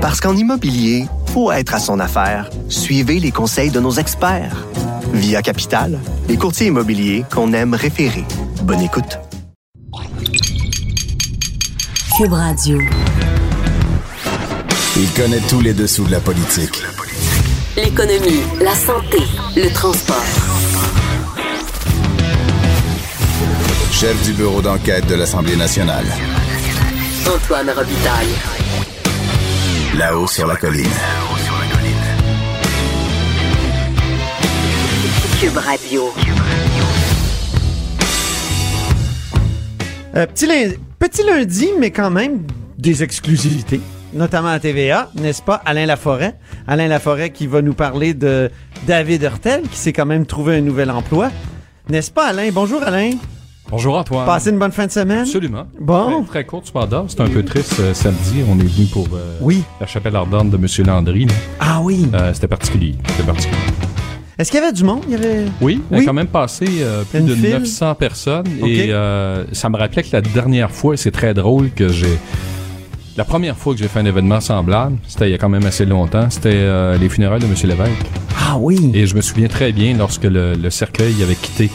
Parce qu'en immobilier, faut être à son affaire. Suivez les conseils de nos experts. Via Capital, les courtiers immobiliers qu'on aime référer. Bonne écoute. Cube Radio. Il connaît tous les dessous de la politique. L'économie, la santé, le transport. Chef du bureau d'enquête de l'Assemblée nationale. Antoine Robitaille. Là-haut sur la colline. Cube Radio. Euh, petit, lin- petit lundi, mais quand même des exclusivités, notamment à TVA, n'est-ce pas, Alain Laforêt? Alain Laforêt qui va nous parler de David Hurtel, qui s'est quand même trouvé un nouvel emploi. N'est-ce pas, Alain? Bonjour, Alain. Bonjour Antoine. Passez une bonne fin de semaine. Absolument. Bon. Très, très courte cependant. C'était un peu triste euh, samedi. On est venu pour euh, Oui. la chapelle ardente de M. Landry. là. Ah oui. Euh, C'était particulier. C'était particulier. Est-ce qu'il y avait du monde? Il y avait... Oui, il Oui. a quand même passé euh, plus Une de file. 900 personnes. Et euh, ça me rappelait que la dernière fois, et c'est très drôle que j'ai... La première fois que j'ai fait un événement semblable, c'était il y a quand même assez longtemps, c'était euh, les funérailles de M. Lévesque. Ah oui. Et je me souviens très bien lorsque le, le cercueil avait quitté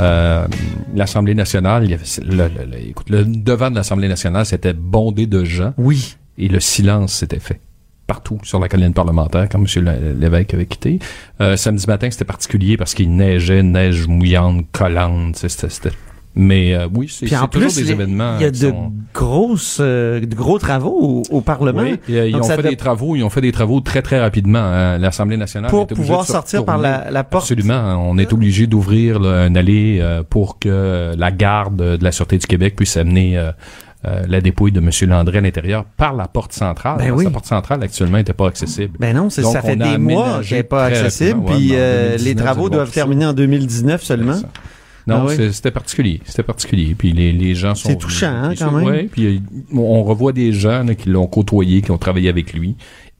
euh, l'Assemblée nationale. Il y avait, le, le- le- écoute, le devant de l'Assemblée nationale, c'était bondé de gens Oui. et le silence s'était fait partout sur la colline parlementaire quand M. Lé- Lévesque avait quitté. Euh, samedi matin, c'était particulier parce qu'il neigeait, neige mouillante, collante. c'était- Mais euh, oui, c'est, toujours plus, des les- événements il y a de sont- grosses, euh, de gros travaux au, au Parlement. Oui, et, euh, ils ont fait des travaux, ils ont fait des travaux très très rapidement. hein. L'Assemblée nationale Pour est pouvoir sortir par la, la porte. Absolument. On est obligé d'ouvrir un allée euh, pour que la garde de la Sûreté du Québec puisse amener euh, euh, la dépouille de M. Landry à l'intérieur par la porte centrale. Ben que oui. La porte centrale, actuellement, n'était pas accessible. Ben non, Donc, ça fait des mois qu'elle n'est pas accessible, puis euh, les 2019, travaux doivent terminer en 2019 seulement. Non, Ah oui? c'était particulier. C'était particulier. Puis les, les gens sont. C'est touchant, hein, quand même. Ouais, puis euh, on revoit des gens là, qui l'ont côtoyé, qui ont travaillé avec lui.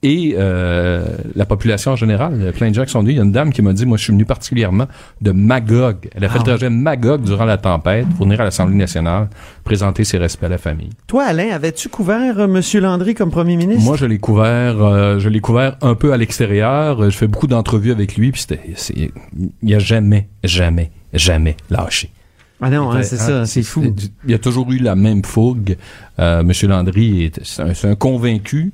Et euh, la population en général, plein de gens qui sont venus. Il y a une dame qui m'a dit, moi, je suis venu particulièrement de Magog. Elle a fait Ah le trajet Magog durant la tempête pour venir à l'Assemblée nationale présenter ses respects à la famille. Toi, Alain, avais-tu couvert euh, M. Landry comme premier ministre? Moi, je l'ai couvert, euh, je l'ai couvert un peu à l'extérieur. Euh, Je fais beaucoup d'entrevues avec lui, puis il a jamais, jamais, jamais lâché. Ah non, hein, c'est ça, Ah, c'est fou. Il y a toujours eu la même fougue. Euh, Monsieur Landry est c'est un, c'est un convaincu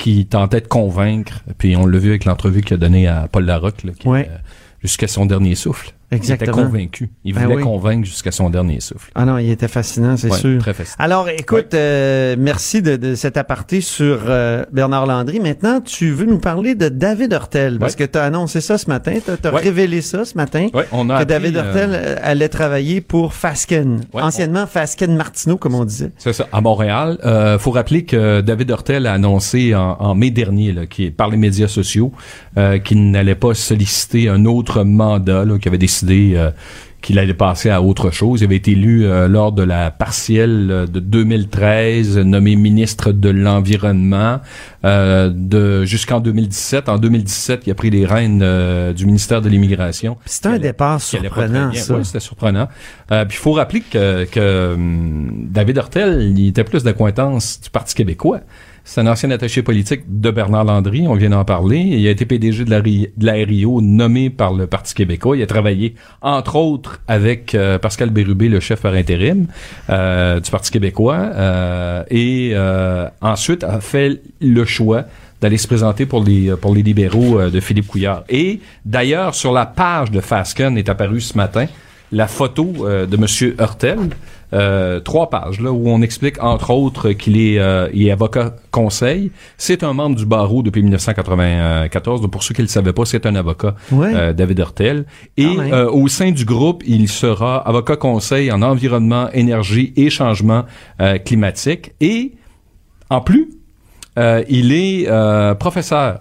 qui tentait de convaincre. Puis on l'a vu avec l'entrevue qu'il a donnée à Paul Larocque, là, qui, Ouais. euh, jusqu'à son dernier souffle. Exactement. Il était convaincu. Il Ben voulait oui. convaincre jusqu'à son dernier souffle. Ah non, il était fascinant, c'est Ouais, sûr. Très facile. Alors, écoute, euh, merci de, de cet aparté sur euh, Bernard Landry. Maintenant, tu veux nous parler de David Hurtel, parce Ouais. que tu as annoncé ça ce matin, tu as révélé ça ce matin, on a que appris, David euh, Hurtel euh, allait travailler pour Fasken, anciennement Fasken Martineau, comme on disait. C'est ça, à Montréal. Euh, faut rappeler que David Hurtel a annoncé en, en mai dernier, là, qui, par les médias sociaux, euh, qu'il n'allait pas solliciter un autre mandat, là, qu'il avait décidé euh, qu'il allait passer à autre chose. Il avait été élu euh, lors de la partielle euh, de 2013, nommé ministre de l'Environnement euh, de jusqu'en 2017. En 2017, il a pris les rênes du ministère de l'Immigration. C'est un départ surprenant, ça. Ouais, c'était surprenant. Puis il faut rappeler que, que hum, David Hurtel, il était plus d'acquaintance du Parti québécois. C'est un ancien attaché politique de Bernard Landry, on vient d'en parler. Il a été PDG de la, RIO, nommé par le Parti québécois. Il a travaillé, entre autres, avec euh, Pascal Bérubé, le chef par intérim euh, du Parti québécois. euh, et euh, ensuite a fait le choix d'aller se présenter pour les pour les libéraux euh, de Philippe Couillard. Et d'ailleurs, sur la page de Fasken est apparue ce matin la photo euh, de Monsieur Hurtel, euh, trois pages là où on explique entre autres qu'il est, euh, il est avocat conseil. C'est un membre du barreau depuis 1994. Donc pour ceux qui ne le savaient pas, c'est un avocat, Ouais. euh, David Hurtel. Et même. euh, au sein du groupe, il sera avocat conseil en environnement, énergie et changement euh, climatique. Et en plus, euh, il est euh, professeur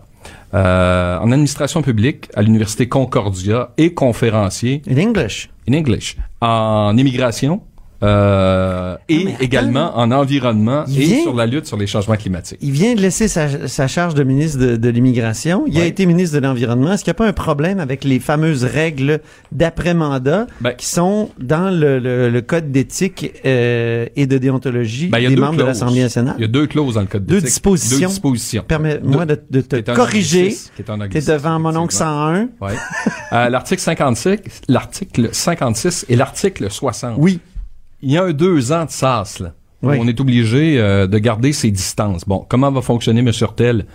euh, en administration publique à l'Université Concordia et conférencier In English. in English en immigration, euh, et attends. également en environnement Il et vient- sur la lutte sur les changements climatiques. Il vient de laisser sa, sa charge de ministre de, de l'immigration. Il a été ministre de l'Environnement. Est-ce qu'il n'y a pas un problème avec les fameuses règles d'après-mandat Ben- qui sont dans le, le- le code d'éthique euh, et de déontologie Ben, des deux membres de l'Assemblée nationale? Il y a deux clauses dans le code Deux d'éthique. dispositions. Deux dispositions. Permets-moi de, de te corriger. T'es anglicisme, devant mon oncle effectivement. 101. Ouais. Euh, l'article 56, l'article 56 et l'article 60. Oui. Il y a un deux ans de sas, là. Oui. On est obligé euh, de garder ses distances. Bon, comment va fonctionner M. Hurtel?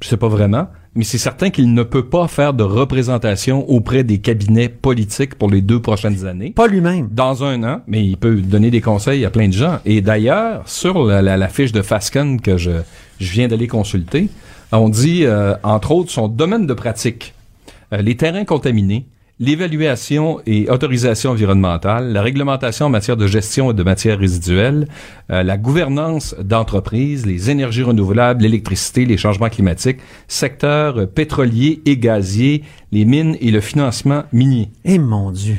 Je sais pas vraiment, mais c'est certain qu'il ne peut pas faire de représentation auprès des cabinets politiques pour les deux prochaines années. Pas lui-même. Dans un an, mais il peut donner des conseils à plein de gens. Et d'ailleurs, sur la, la- la fiche de Fasken que je, je viens d'aller consulter, on dit, euh, entre autres, son domaine de pratique, euh, les terrains contaminés, l'évaluation et autorisation environnementale, la réglementation en matière de gestion et de matières résiduelles, euh, la gouvernance d'entreprises, les énergies renouvelables, l'électricité, les changements climatiques, secteur euh, pétrolier et gazier, les mines et le financement minier. Eh mon Dieu.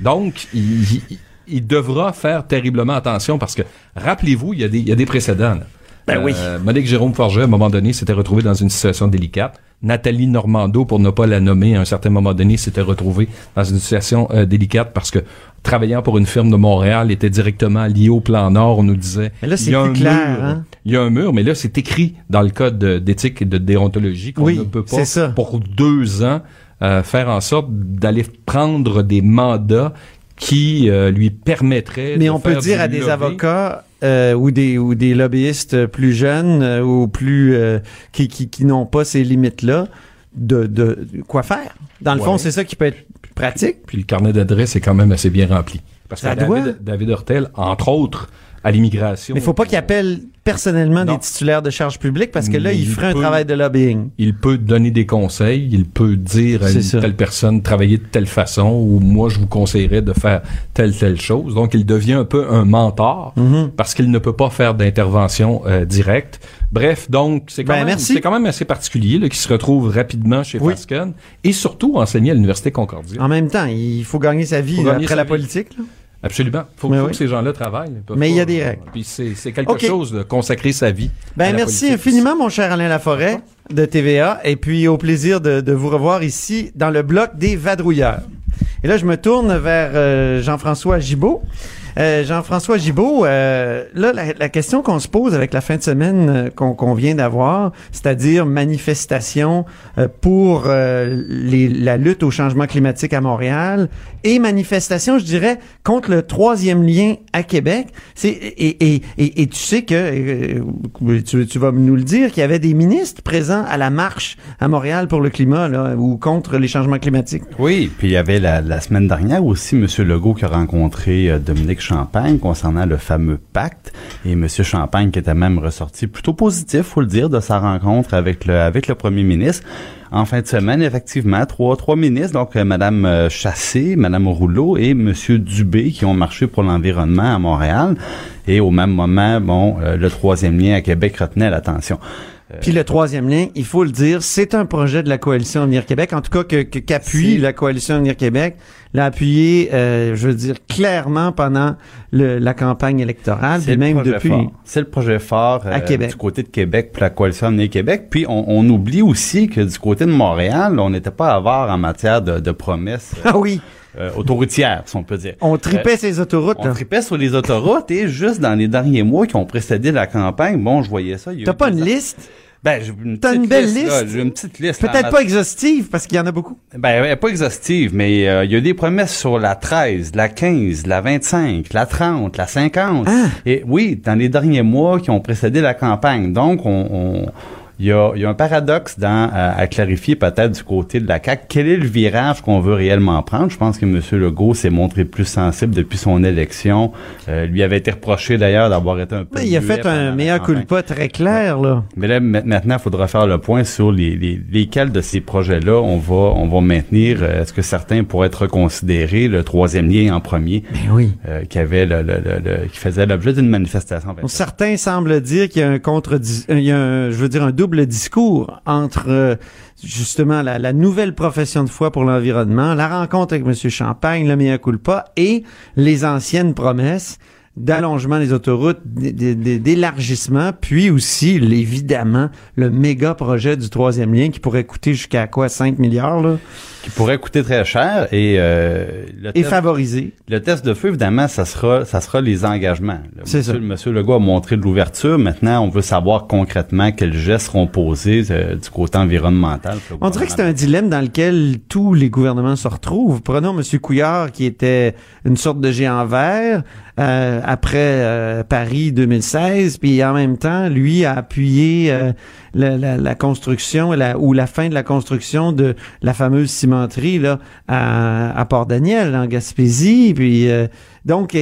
Donc, il, il- il devra faire terriblement attention parce que, rappelez-vous, il y a des, il y a des précédents. là. Ben oui. Euh, Monique Jérôme Forget, à un moment donné, s'était retrouvée dans une situation délicate. Nathalie Normando, pour ne pas la nommer, à un certain moment donné, s'était retrouvée dans une situation euh, délicate parce que, travaillant pour une firme de Montréal, était directement lié au plan Nord. On nous disait, Mais là, c'est il y a plus un clair, mur. hein? Il y a un mur, mais là, c'est écrit dans le code de- d'éthique et de déontologie qu'on Oui, ne peut pas, ça. pour deux ans, euh, faire en sorte d'aller prendre des mandats qui euh, lui permettraient Mais de on peut dire à des avocats euh, ou des ou des lobbyistes plus jeunes euh, ou plus euh, qui qui, qui n'ont pas ces limites là de, de quoi faire. Dans le Ouais. fond, c'est ça qui peut être pratique. Puis le carnet d'adresse est quand même assez bien rempli. Parce que Ça David, doit. David Hurtel, entre autres, à l'immigration. Mais il faut pas qu'il appelle personnellement Non. des titulaires de charges publiques parce que là, il il ferait un travail de lobbying. Il peut donner des conseils, il peut dire à une telle personne travailler de telle façon ou moi je vous conseillerais de faire telle telle chose. Donc il devient un peu un mentor Mhm. parce qu'il ne peut pas faire d'intervention euh, directe. Bref, donc c'est quand, Ben, quand même assez particulier qui se retrouve rapidement chez Oui. Fasken et surtout enseigner à l'université Concordia. En même temps, il faut gagner sa vie gagner après sa la vie. politique. là. Absolument. Faut, Mais faut oui. que ces gens-là travaillent. Mais il y a des règles. Puis c'est quelque chose de consacrer sa vie. Ben merci infiniment, mon cher Alain Laforêt de TVA, et puis au plaisir de, de vous revoir ici dans le bloc des vadrouilleurs. Et là, je me tourne vers euh, Jean-François Gibault. Euh, Jean-François Gibault, euh, là, la, la question qu'on se pose avec la fin de semaine euh, qu'on qu'on vient d'avoir, c'est-à-dire manifestation euh, pour euh, les- la lutte au changement climatique à Montréal et manifestation, je dirais, contre le troisième lien à Québec. Et, et, et, et tu sais que euh, tu, tu vas nous le dire qu'il y avait des ministres présents à la marche à Montréal pour le climat là, ou contre les changements climatiques. Oui, puis il y avait la, la semaine dernière aussi M. Legault qui a rencontré Dominique Champagne concernant le fameux pacte et M. Champagne qui était même ressorti plutôt positif, faut le dire, de sa rencontre avec le premier ministre. En fin de semaine, effectivement, trois trois ministres, donc euh, Madame euh, Chassé, Madame Rouleau et Monsieur Dubé qui ont marché pour l'environnement à Montréal. Et au même moment, bon, euh, le troisième lien à Québec retenait l'attention. Puis le troisième lien, il faut le dire, c'est un projet de la coalition Avenir Québec, en tout cas que que- qu'appuie C'est- la coalition Avenir Québec, l'a appuyé, euh, je veux dire clairement pendant le- la campagne électorale, puis le même depuis. fort. C'est le projet fort euh, À Québec. du côté de Québec pour la coalition Avenir Québec. Puis on, on oublie aussi que du côté de Montréal, on n'était pas avare en matière de, de promesses euh, Ah oui, euh, autoroutières, si on peut dire. on tripait ces autoroutes. On là. tripait sur les autoroutes et juste dans les derniers mois qui ont précédé la campagne, bon, je voyais ça. il y a T'as pas une liste, Ben, j'ai une T'as petite une belle liste. J'ai une petite liste. peut-être pas exhaustive parce qu'il y en a beaucoup. ben, pas exhaustive, mais euh, il y a des promesses sur la 13, la 15, la 25, la 30, la 50. Ah. Et oui, dans les derniers mois qui ont précédé la campagne. Donc, on... on- il y, a, il y a un paradoxe dans, à, à clarifier peut-être du côté de la CAQ. Quel est le virage qu'on veut réellement prendre? Je pense que M. Legault s'est montré plus sensible depuis son élection. Euh, lui avait été reproché d'ailleurs d'avoir été un peu... Mais il a fait un meilleur culpa très clair là. Mais là, ma- maintenant, il faudra faire le point sur les, les, lesquels de ces projets-là on va, on va maintenir. Euh, Est-ce que certains pourraient être reconsidérés, le troisième lien en premier, Ben oui. euh, qui avait le, le- le- le- qui faisait l'objet d'une manifestation. Certains semblent dire qu'il y a un contre, il y a un, je veux dire un double double discours entre euh, justement la, nouvelle profession de foi pour l'environnement, la rencontre avec M. Champagne, le mea culpa et les anciennes promesses d'allongement des autoroutes, d'élargissement, puis aussi, évidemment, le méga projet du troisième lien qui pourrait coûter jusqu'à quoi, 5 milliards, là, Qui pourrait coûter très cher et euh, le, et test, favoriser. le test de feu, évidemment, ça sera, ça sera les engagements. C'est monsieur, ça. Monsieur Legault a montré de l'ouverture. Maintenant, on veut savoir concrètement quels gestes seront posés euh, du côté environnemental. On dirait que c'est un dilemme dans lequel tous les gouvernements se retrouvent. Prenons M. Couillard, qui était une sorte de géant vert euh, après euh, Paris 2016, puis en même temps, lui a appuyé euh, la, la- la construction la- ou la fin de la construction de la fameuse cimenterie là à, à Port-Daniel, en Gaspésie. Puis euh, donc,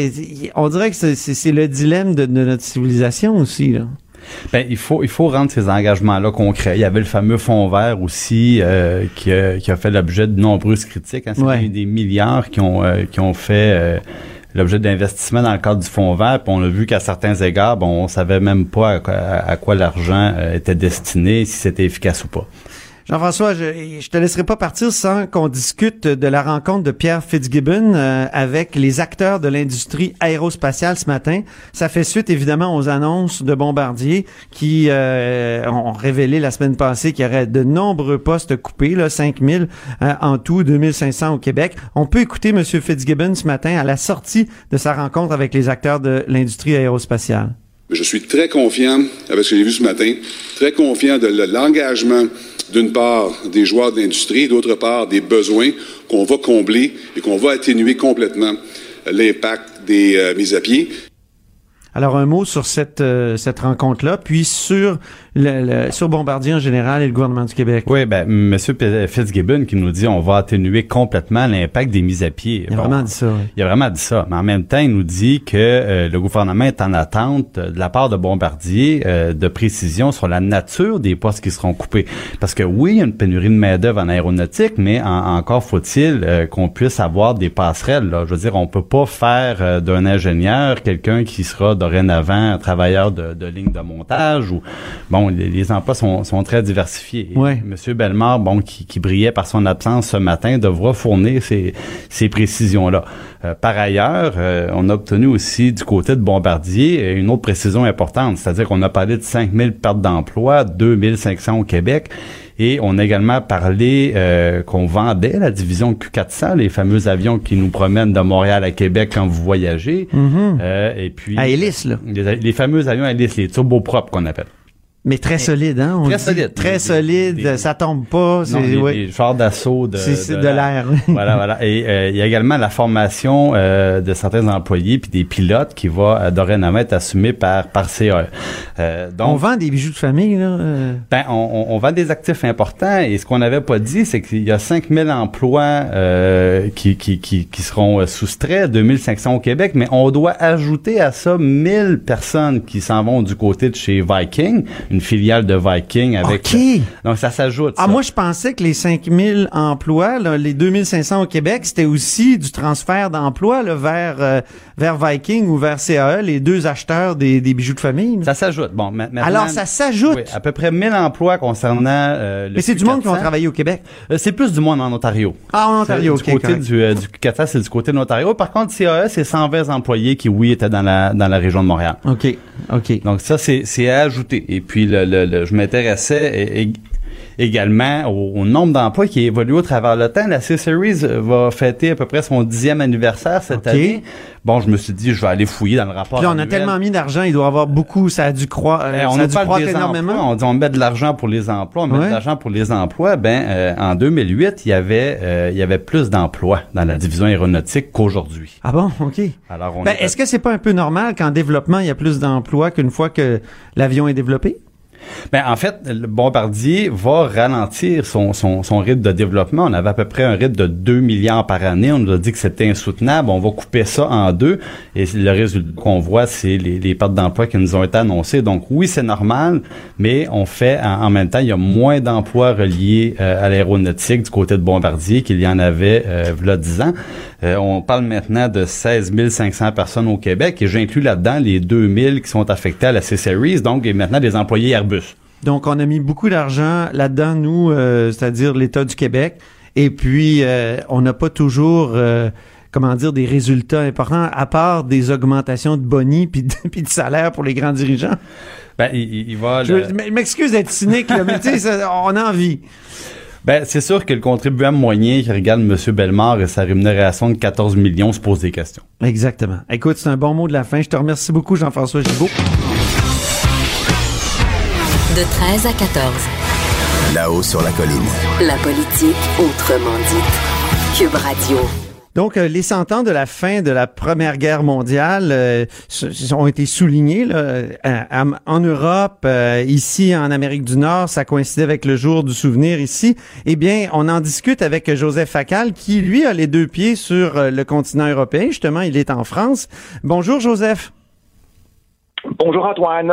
on dirait que c'est- le dilemme de, de notre civilisation aussi. Là. Ben, il faut il faut rendre ces engagements-là concrets. Il y avait le fameux fonds vert aussi euh, qui, a, qui a fait l'objet de nombreuses critiques. Hein. C'est Ouais. des, des milliards qui ont euh, qui ont fait euh, l'objet d'investissement dans le cadre du fonds vert. Puis on a vu qu'à certains égards, bon, on savait même pas à, quoi- l'argent euh, était destiné, si c'était efficace ou pas. Jean-François, je, je te laisserai pas partir sans qu'on discute de la rencontre de Pierre Fitzgibbon euh, avec les acteurs de l'industrie aérospatiale ce matin. Ça fait suite évidemment aux annonces de Bombardier qui euh, ont révélé la semaine passée qu'il y aurait de nombreux postes coupés, là, 5000 euh, en tout, 2500 au Québec. On peut écouter M. Fitzgibbon ce matin à la sortie de sa rencontre avec les acteurs de l'industrie aérospatiale. Je suis très confiant, avec ce que j'ai vu ce matin, très confiant de le- l'engagement, d'une part, des joueurs de l'industrie, d'autre part, des besoins qu'on va combler et qu'on va atténuer complètement l'impact des euh, mises à pied. Alors un mot sur cette euh, cette rencontre là, puis sur le, le- sur Bombardier en général et le gouvernement du Québec. Oui, ben Monsieur P- Fitzgibbon qui nous dit on va atténuer complètement l'impact des mises à pied. Il a Bon, vraiment dit ça. Il a vraiment dit ça, mais en même temps, il nous dit que euh, le gouvernement est en attente euh, de la part de Bombardier euh, de précision sur la nature des postes qui seront coupés. Parce que oui, il y a une pénurie de main-d'œuvre en aéronautique, mais en- encore faut-il euh, qu'on puisse avoir des passerelles. Là. Je veux dire, on peut pas faire d'un ingénieur quelqu'un qui sera dorénavant un travailleur de, de ligne de montage ou bon, les, les emplois sont, sont très diversifiés. Ouais. Monsieur Bellemare, bon, qui, qui brillait par son absence ce matin, devra fournir ces, ces précisions-là. Euh, par ailleurs, euh, on a obtenu aussi du côté de Bombardier euh, une autre précision importante, c'est-à-dire qu'on a parlé de 5000 pertes d'emplois, 2500 au Québec, et on a également parlé euh, qu'on vendait la division Q400, les fameux avions qui nous promènent de Montréal à Québec quand vous voyagez. Euh, et puis À hélice, là. Les, les fameux avions à hélice, les turbopropres qu'on appelle. Mais très solide, hein? on Très dit. solide. Très Des- solide, des- ça tombe pas. C'est ouais. d'assaut de, c'est de l'air. voilà, voilà. Et euh, il y a également la formation euh, de certains employés puis des pilotes qui va euh, dorénavant être assumée par par CAE. Euh, donc, On vend des bijoux de famille, là. euh. ben, on, on- on vend des actifs importants et ce qu'on n'avait pas dit, c'est qu'il y a 5000 emplois euh, qui, qui, qui, qui seront soustraits, 2500 au Québec, mais on doit ajouter à ça 1000 personnes qui s'en vont du côté de chez Viking, une filiale de Viking avec... OK. donc ça s'ajoute. Ah, ça. moi, je pensais que les 5000 emplois, là, les 2500 au Québec, c'était aussi du transfert d'emplois vers, euh, vers Viking ou vers CAE, les deux acheteurs des, des bijoux de famille. là. Ça s'ajoute. Bon, ma- maintenant- Alors, ça s'ajoute. Oui, à peu près 1000 emplois concernant euh, le Mais c'est du monde qui vont Q400. travailler au Québec. Euh, c'est plus du monde en Ontario. Ah, en Ontario, OK. Du côté correct. du, euh, du Q400, c'est du côté de l'Ontario. Par contre, CAE, c'est 120 employés qui, oui, étaient dans la, dans la région de Montréal. OK, OK. Donc ça, c'est, c'est à ajouter. Et puis, le, le- le- je m'intéressais également au, au nombre d'emplois qui évolue au travers le temps. La C-Series va fêter à peu près son dixième anniversaire cette année. Bon, je me suis dit, je vais aller fouiller dans le rapport Puis on a tellement mis d'argent, il doit y avoir beaucoup, ça a dû croître, Eh, euh, on ça a dû croître énormément. emplois, on dit on met de l'argent pour les emplois, on met Ouais. de l'argent pour les emplois. Ben euh, en 2008, il y avait euh, il y avait plus d'emplois dans la division aéronautique qu'aujourd'hui. Ah bon, OK. Alors on Ben, est- est-ce que c'est pas un peu normal qu'en développement, il y a plus d'emplois qu'une fois que l'avion est développé? Ben, en fait, le Bombardier va ralentir son, son, son rythme de développement. On avait à peu près un rythme de 2 milliards par année. On nous a dit que c'était insoutenable. On va couper ça en deux. Et le résultat qu'on voit, c'est les, les pertes d'emplois qui nous ont été annoncées. Donc oui, c'est normal, mais on fait en, même temps, il y a moins d'emplois reliés euh, à l'aéronautique du côté de Bombardier qu'il y en avait euh, là 10 ans. Euh, on parle maintenant de 16 500 personnes au Québec et j'inclus là-dedans les 2000 qui sont affectés à la C-Series, donc et maintenant des employés Airbus. Donc, on a mis beaucoup d'argent là-dedans, nous, euh, c'est-à-dire l'État du Québec. Et puis, euh, on n'a pas toujours, euh, comment dire, des résultats importants, à part des augmentations de boni puis de, puis de salaire pour les grands dirigeants. Ben, il, il va... Je le- je m'excuse d'être cynique, là, mais tu sais, on a envie. Ben, c'est sûr que le contribuable moyen qui regarde M. Bellemare et sa rémunération de 14 millions se pose des questions. Exactement. Écoute, c'est un bon mot de la fin. Je te remercie beaucoup, Jean-François Gibault. De 13 à 14. Là-haut sur la colline. La politique autrement dite. Cube Radio. Donc, euh, les cent ans de la fin de la Première Guerre mondiale euh, ont été soulignés là, euh, à- en Europe, euh, ici en Amérique du Nord. Ça coïncidait avec le jour du souvenir ici. Eh bien, on en discute avec Joseph Facal, qui, lui, a les deux pieds sur euh, le continent européen. Justement, il est en France. Bonjour, Joseph. Bonjour Antoine.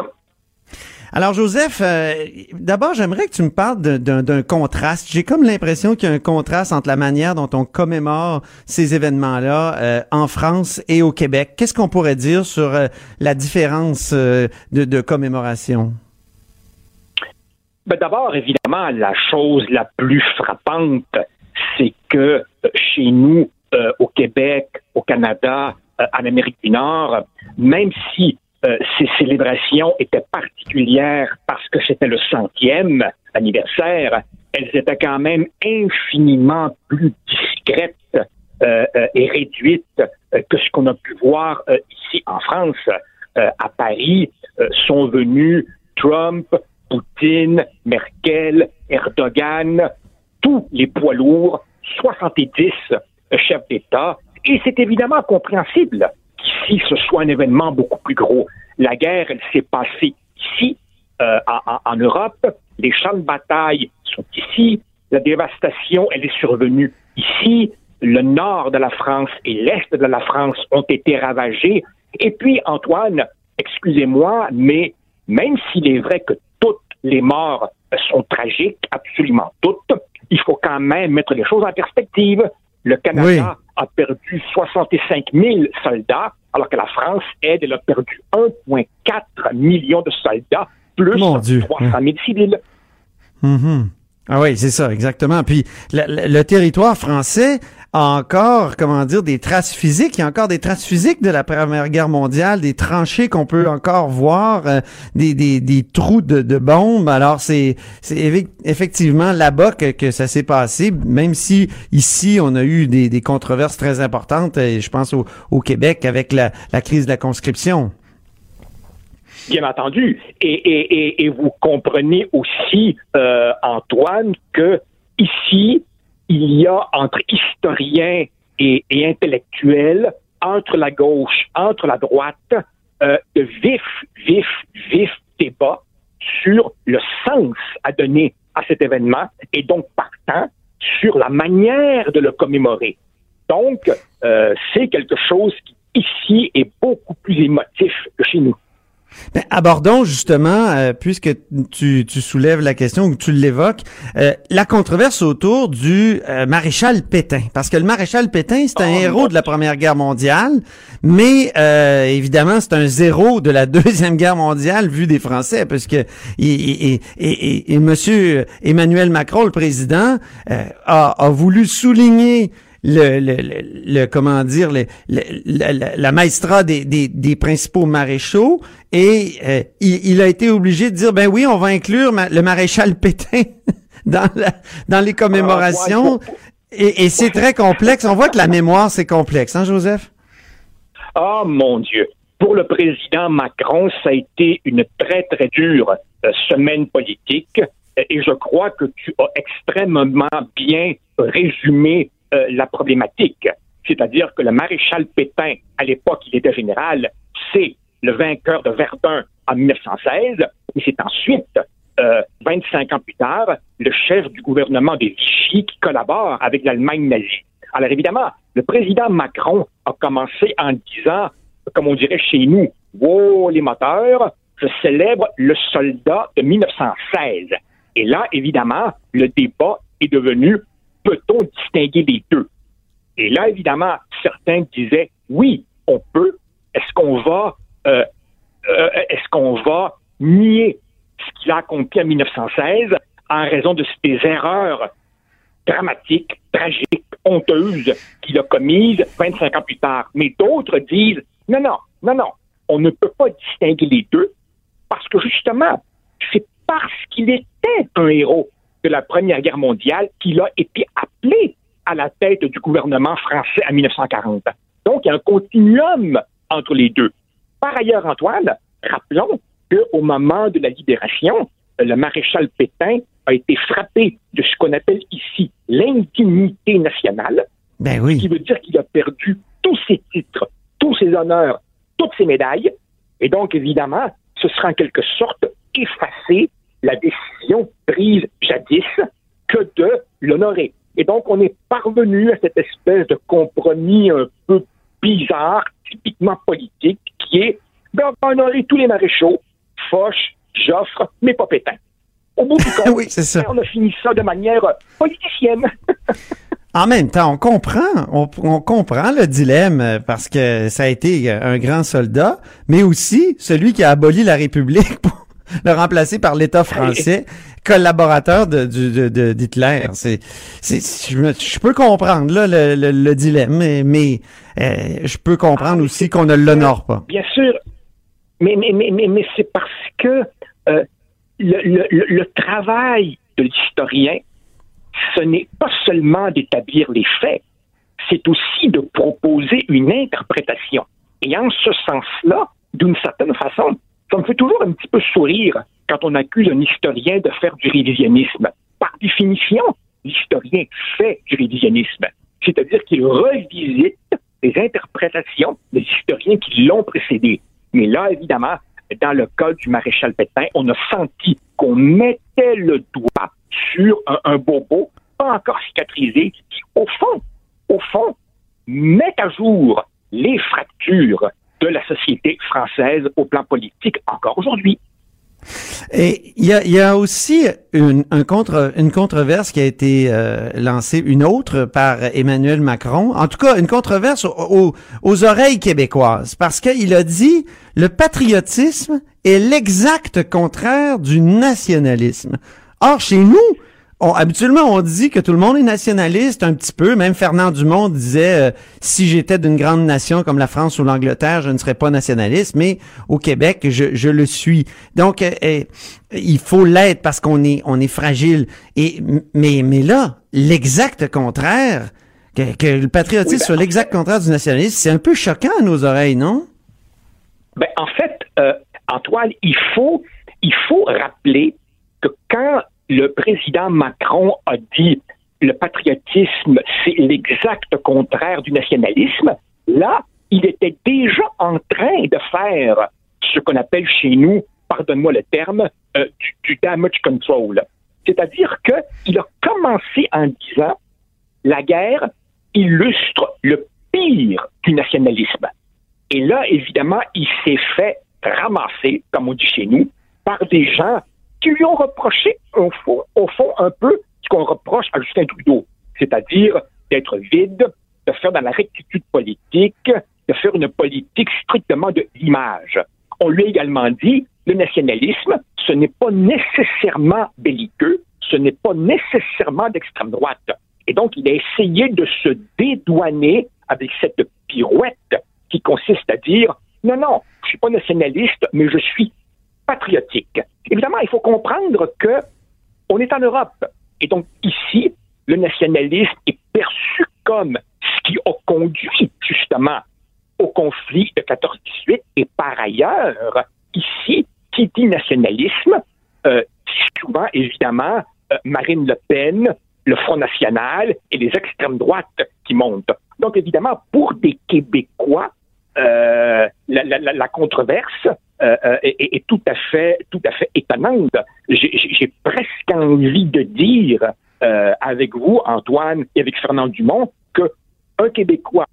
Alors, Joseph, euh, d'abord, j'aimerais que tu me parles d'un contraste. J'ai comme l'impression qu'il y a un contraste entre la manière dont on commémore ces événements-là euh, en France et au Québec. Qu'est-ce qu'on pourrait dire sur euh, la différence de, de commémoration? Ben, D'abord, évidemment, la chose la plus frappante, c'est que chez nous, au Québec, au Canada, en Amérique du Nord, même si euh, ces célébrations étaient particulières parce que c'était le centième anniversaire, elles étaient quand même infiniment plus discrètes euh, euh, et réduites euh, que ce qu'on a pu voir ici en France. À Paris sont venus Trump, Poutine, Merkel, Erdogan, tous les poids lourds, 70 chefs d'État, et c'est évidemment compréhensible qu'ici ce soit un événement beaucoup plus gros. La guerre, elle s'est passée ici, euh, en, Europe, les champs de bataille sont ici, la dévastation, elle est survenue ici, le nord de la France et l'est de la France ont été ravagés, et puis Antoine, excusez-moi, mais même s'il est vrai que toutes les morts sont tragiques, absolument toutes, il faut quand même mettre les choses en perspective. Le Canada Oui. A perdu 65 000 soldats, alors que la France, elle, elle a perdu 1,4 million de soldats, plus Mon Dieu. 300 000 civils. Mhm. Ah oui, c'est ça, exactement. Puis le, territoire français a encore, comment dire, des traces physiques. Il y a encore des traces physiques de la Première Guerre mondiale, des tranchées qu'on peut encore voir, euh, des, des, des trous de, de bombes. Alors c'est effectivement là-bas que, que ça s'est passé, même si ici on a eu des, des controverses très importantes. Et je pense au, au Québec avec la, la crise de la conscription. Bien entendu. Et, et, et, et vous comprenez aussi, euh, Antoine, que ici, il y a entre historiens et, et intellectuels, entre la gauche, entre la droite, euh, de vifs, vifs, vifs débats sur le sens à donner à cet événement et donc partant sur la manière de le commémorer. Donc, euh, c'est quelque chose qui ici est beaucoup plus émotif que chez nous. Ben, abordons justement, euh, puisque tu, tu soulèves la question ou tu l'évoques, euh, la controverse autour du euh, maréchal Pétain. Parce que le maréchal Pétain, c'est un Oh, héros de la Première Guerre mondiale, mais euh, évidemment, c'est un zéro de la Deuxième Guerre mondiale vu des Français, parce que et, et, et, et, et Monsieur Emmanuel Macron, le président, euh, a, a voulu souligner le, le, le, le- comment dire le, le- la, maestra des, des, des principaux maréchaux et euh, il, il a été obligé de dire ben oui on va inclure ma- le maréchal Pétain dans la, dans les commémorations. Ah, et, et c'est très complexe. On voit que la mémoire c'est complexe hein Joseph? Ah, mon Dieu. Pour le président Macron, ça a été une très, très dure euh, semaine politique. Et je crois que tu as extrêmement bien résumé euh, la problématique. C'est-à-dire que le maréchal Pétain, à l'époque, il était général, c'est le vainqueur de Verdun en 1916, mais c'est ensuite, euh, 25 ans plus tard, le chef du gouvernement de Vichy qui collabore avec l'Allemagne nazie. Alors évidemment, le président Macron a commencé en disant, comme on dirait chez nous, wow, les moteurs, je célèbre le soldat de 1916. Et là, évidemment, le débat est devenu, peut-on distinguer les deux? Et là, évidemment, certains disaient, oui, on peut. Est-ce qu'on va, euh, euh, est-ce qu'on va nier ce qu'il a accompli en 1916 en raison de ses erreurs dramatiques, tragiques, honteuses qu'il a commises 25 ans plus tard? Mais d'autres disent, non, non, non, non, on ne peut pas distinguer les deux parce que justement, c'est parce qu'il était un héros de la Première Guerre mondiale qu'il a été appelé à la tête du gouvernement français en 1940. Donc, il y a un continuum entre les deux. Par ailleurs, Antoine, rappelons qu'au moment de la libération, le maréchal Pétain a été frappé de ce qu'on appelle ici l'indignité nationale, Ben oui. ce qui veut dire qu'il a perdu tous ses titres, tous ses honneurs, toutes ses médailles, et donc évidemment, ce sera en quelque sorte effacer la décision prise jadis que de l'honorer. Et donc, on est parvenu à cette espèce de compromis un peu bizarre, typiquement politique, qui est ben, on va honorer tous les maréchaux, Foch, Joffre, mais pas Pétain. Au bout du compte, Oui, c'est ça. on a fini ça de manière politicienne. En même temps, on comprend, on, on comprend le dilemme euh, parce que ça a été euh, un grand soldat, mais aussi celui qui a aboli la République pour le remplacer par l'État français, collaborateur de, du- de, de- d'Hitler. C'est, c'est, je, peux comprendre là le, le, le dilemme, mais, mais, euh, je peux comprendre Ah, aussi qu'on ne l'honore pas. Bien sûr, mais, mais, mais, mais, mais c'est parce que euh, le, le- le travail de l'historien, ce n'est pas seulement d'établir les faits, c'est aussi de proposer une interprétation. Et en ce sens-là, d'une certaine façon, ça me fait toujours un petit peu sourire quand on accuse un historien de faire du révisionnisme. Par définition, l'historien fait du révisionnisme. C'est-à-dire qu'il revisite les interprétations des historiens qui l'ont précédé. Mais là, évidemment, dans le cas du maréchal Pétain, on a senti qu'on mettait le doigt sur un, un bobo pas encore cicatrisé qui, au fond, au fond, met à jour les fractures de la société française au plan politique encore aujourd'hui. Et il y a, y a aussi une, un contre, une controverse qui a été euh, lancée, une autre par Emmanuel Macron. En tout cas, une controverse au- au- aux oreilles québécoises, parce qu'il a dit le patriotisme est l'exact contraire du nationalisme. Or, chez nous, on- habituellement, on dit que tout le monde est nationaliste un petit peu. Même Fernand Dumont disait euh, si j'étais d'une grande nation comme la France ou l'Angleterre, je ne serais pas nationaliste. Mais au Québec, je, je le suis. Donc, euh, euh, il faut l'être parce qu'on est on est fragile. Et mais mais là, l'exact contraire, que, que le patriotisme Oui, ben, soit l'exact contraire du nationalisme, c'est un peu choquant à nos oreilles, non? Ben, en fait, euh, Antoine, il faut, il faut rappeler que quand le président Macron a dit le patriotisme, c'est l'exact contraire du nationalisme, là, il était déjà en train de faire ce qu'on appelle chez nous, pardonne-moi le terme, euh, du, du damage control. C'est-à-dire qu'il a commencé en disant la guerre illustre le pire du nationalisme. Et là, évidemment, il s'est fait ramasser, comme on dit chez nous, par des gens qui lui ont reproché, au fond, un peu ce qu'on reproche à Justin Trudeau, c'est-à-dire d'être vide, de faire dans la rectitude politique, de faire une politique strictement de l'image. On lui a également dit, le nationalisme, ce n'est pas nécessairement belliqueux, ce n'est pas nécessairement d'extrême droite. Et donc, il a essayé de se dédouaner avec cette pirouette qui consiste à dire non, non, je suis pas nationaliste, mais je suis patriotique. Évidemment, il faut comprendre que on est en Europe. Et donc, ici, le nationalisme est perçu comme ce qui a conduit justement au conflit de 14-18. Et par ailleurs, ici, qui dit nationalisme, euh, souvent, évidemment, euh, Marine Le Pen, le Front National et les extrêmes droites qui montent. Donc, évidemment, pour des Québécois, euh, la, la- la- controverse euh, euh, est, est- tout à fait, tout à fait étonnante. J'ai presque envie de dire euh, avec vous, Antoine, et avec Fernand Dumont, que un Québécois